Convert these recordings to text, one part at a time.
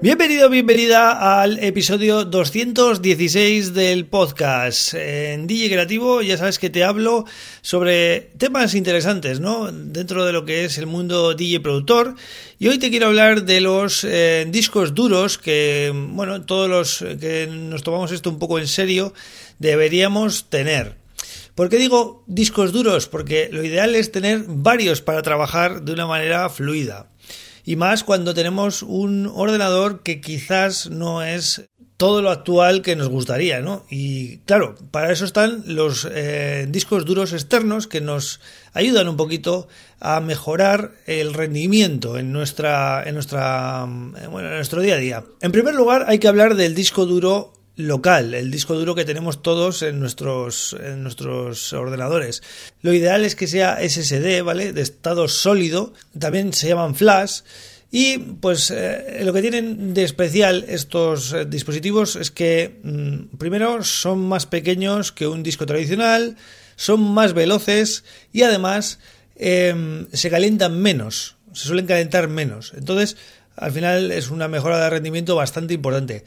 Bienvenido, bienvenida al episodio 216 del podcast. En DJ Creativo ya sabes que te hablo sobre temas interesantes, ¿no? Dentro de lo que es el mundo DJ productor. Y hoy te quiero hablar de los eh, discos duros que, bueno, todos los que nos tomamos esto un poco en serio deberíamos tener. ¿Por qué digo discos duros? Porque lo ideal es tener varios para trabajar de una manera fluida y más cuando tenemos un ordenador que quizás no es todo lo actual que nos gustaría, ¿no? Y claro, para eso están los eh, discos duros externos que nos ayudan un poquito a mejorar el rendimiento en nuestra, en nuestra, bueno, en nuestro día a día. En primer lugar, hay que hablar del disco duro local, el disco duro que tenemos todos en nuestros, en nuestros ordenadores. Lo ideal es que sea SSD, ¿vale? De estado sólido, también se llaman flash. Y pues eh, lo que tienen de especial estos eh, dispositivos es que mm, primero son más pequeños que un disco tradicional, son más veloces y además em, se calientan menos, se suelen calentar menos. Entonces, al final es una mejora de rendimiento bastante importante.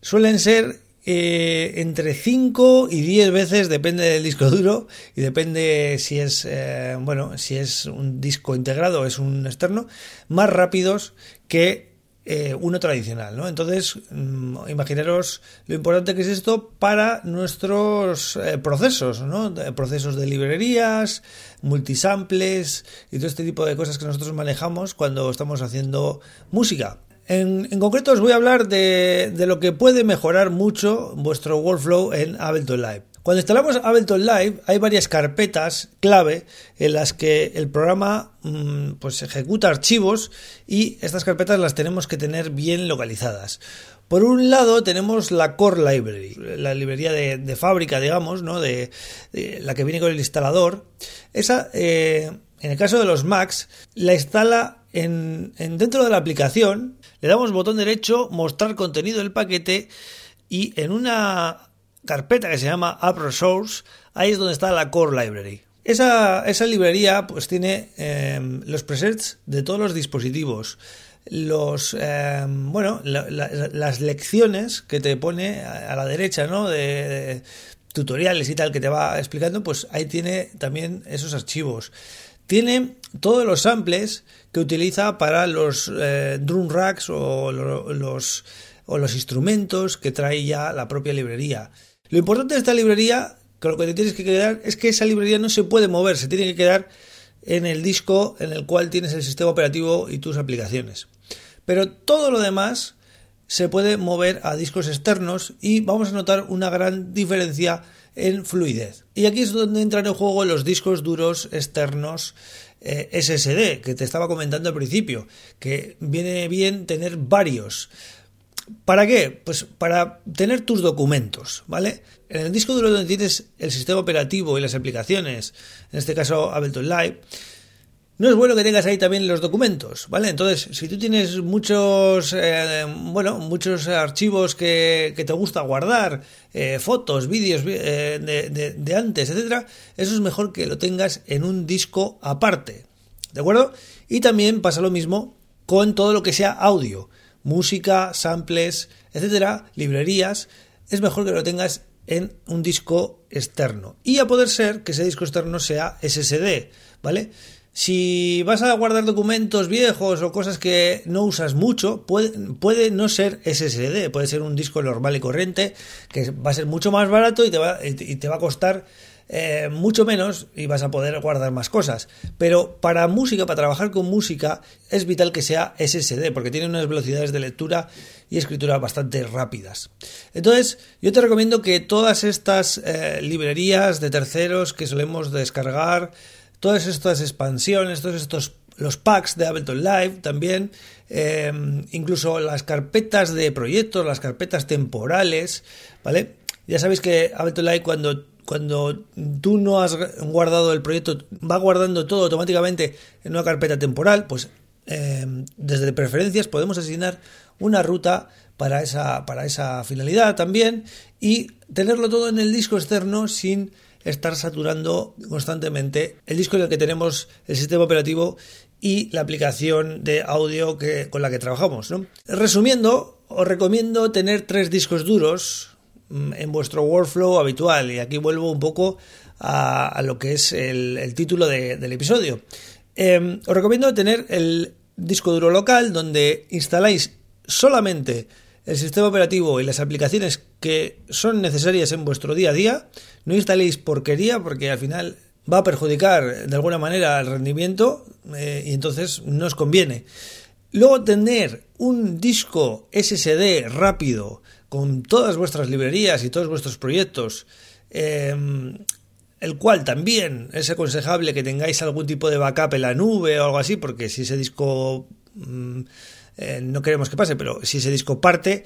Suelen ser eh, entre 5 y 10 veces, depende del disco duro y depende si es, eh, bueno, si es un disco integrado o es un externo, más rápidos que eh, uno tradicional, ¿no? Entonces, mm, imaginaros lo importante que es esto para nuestros procesos, ¿no? Procesos de librerías, multisamples y todo este tipo de cosas que nosotros manejamos cuando estamos haciendo música. En, concreto os voy a hablar de, lo que puede mejorar mucho vuestro workflow en Ableton Live. Cuando instalamos Ableton Live hay varias carpetas clave en las que el programa mm, pues ejecuta archivos y estas carpetas las tenemos que tener bien localizadas. Por un lado tenemos la Core Library, la librería de, fábrica, digamos, ¿no? De, la que viene con el instalador. Esa, eh, en el caso de los Macs, la instala en, dentro de la aplicación le damos botón derecho, mostrar contenido del paquete y en una carpeta que se llama App Resource, ahí es donde está la Core Library. Esa, librería pues tiene em, los presets de todos los dispositivos, los em, bueno las lecciones que te pone a, la derecha, ¿no? de, tutoriales y tal que te va explicando, pues ahí tiene también esos archivos. Tiene todos los samples que utiliza para los eh, drum racks o los, o los instrumentos que trae ya la propia librería. Lo importante de esta librería, que lo que te tienes que quedar, es que esa librería no se puede mover, se tiene que quedar en el disco en el cual tienes el sistema operativo y tus aplicaciones. Pero todo lo demás se puede mover a discos externos y vamos a notar una gran diferencia en fluidez. Y aquí es donde entran en juego los discos duros externos eh, SSD que te estaba comentando al principio, que viene bien tener varios. ¿Para qué? Pues para tener tus documentos, ¿vale? En el disco duro donde tienes el sistema operativo y las aplicaciones, en este caso Ableton Live, no es bueno que tengas ahí también los documentos, ¿vale? Entonces, si tú tienes muchos, eh, bueno, muchos archivos que, te gusta guardar, eh, fotos, vídeos eh, de, de, antes, etcétera, eso es mejor que lo tengas en un disco aparte, ¿de acuerdo? Y también pasa lo mismo con todo lo que sea audio, música, samples, etcétera, librerías, es mejor que lo tengas en un disco externo. Y a poder ser que ese disco externo sea SSD, ¿vale? Si vas a guardar documentos viejos o cosas que no usas mucho, puede, no ser SSD, puede ser un disco normal y corriente, que va a ser mucho más barato y te va, y te va a costar eh, mucho menos y vas a poder guardar más cosas. Pero para música, para trabajar con música, es vital que sea SSD, porque tiene unas velocidades de lectura y escritura bastante rápidas. Entonces, yo te recomiendo que todas estas eh, librerías de terceros que solemos descargar, todas estas expansiones, todos estos los packs de Ableton Live también, em, incluso las carpetas de proyectos, las carpetas temporales, ¿vale? Ya sabéis que Ableton Live cuando, cuando tú no has guardado el proyecto, va guardando todo automáticamente en una carpeta temporal, pues eh, desde preferencias podemos asignar una ruta para esa, para esa finalidad también y tenerlo todo en el disco externo sin estar saturando constantemente el disco en el que tenemos el sistema operativo y la aplicación de audio que, con la que trabajamos. Resumiendo, os recomiendo tener tres discos duros mm, en vuestro workflow habitual y aquí vuelvo un poco a, lo que es el, título del episodio. Em, os recomiendo tener el disco duro local donde instaláis solamente el sistema operativo y las aplicaciones que son necesarias en vuestro día a día. No instaléis porquería porque al final va a perjudicar de alguna manera el rendimiento eh, y entonces no os conviene. Luego tener un disco SSD rápido con todas vuestras librerías y todos vuestros proyectos, em, el cual también es aconsejable que tengáis algún tipo de backup en la nube o algo así, porque si ese disco... Mm, eh, no queremos que pase, pero si ese disco parte,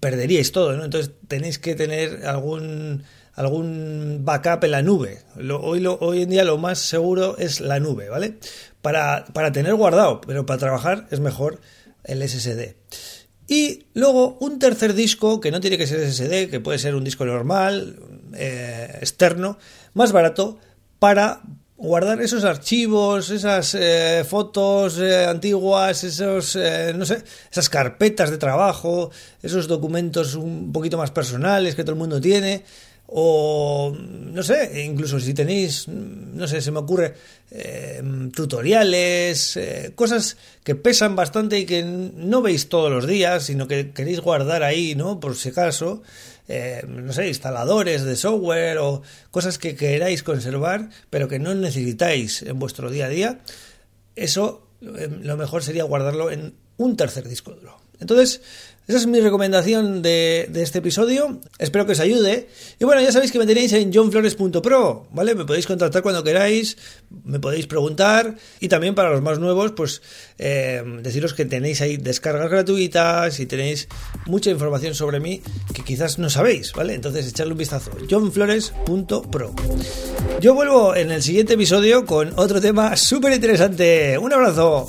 perderíais todo, ¿no? Entonces tenéis que tener algún algún backup en la nube. hoy, hoy en día lo más seguro es la nube, ¿vale? Para, para tener guardado, pero para trabajar es mejor el SSD. Y luego un tercer disco, que no tiene que ser SSD, que puede ser un disco normal, eh, externo, más barato, para guardar esos archivos, esas eh, fotos eh, antiguas, esos, eh, no sé, esas carpetas de trabajo, esos documentos un poquito más personales que todo el mundo tiene, o no sé, incluso si tenéis, no sé, se me ocurre, tutoriales, cosas que pesan bastante y que no veis todos los días, sino que queréis guardar ahí, ¿no? Por si acaso. Eh, no sé, instaladores de software o cosas que queráis conservar, pero que no necesitáis en vuestro día a día, eso eh, lo mejor sería guardarlo en un tercer disco duro. Entonces, esa es mi recomendación de, este episodio. Espero que os ayude. Y bueno, ya sabéis que me tenéis en johnflores.pro, ¿vale? Me podéis contactar cuando queráis, me podéis preguntar. Y también para los más nuevos, pues eh, deciros que tenéis ahí descargas gratuitas y tenéis mucha información sobre mí que quizás no sabéis, ¿vale? Entonces echadle un vistazo. johnflores.pro. Yo vuelvo en el siguiente episodio con otro tema súper interesante. Un abrazo.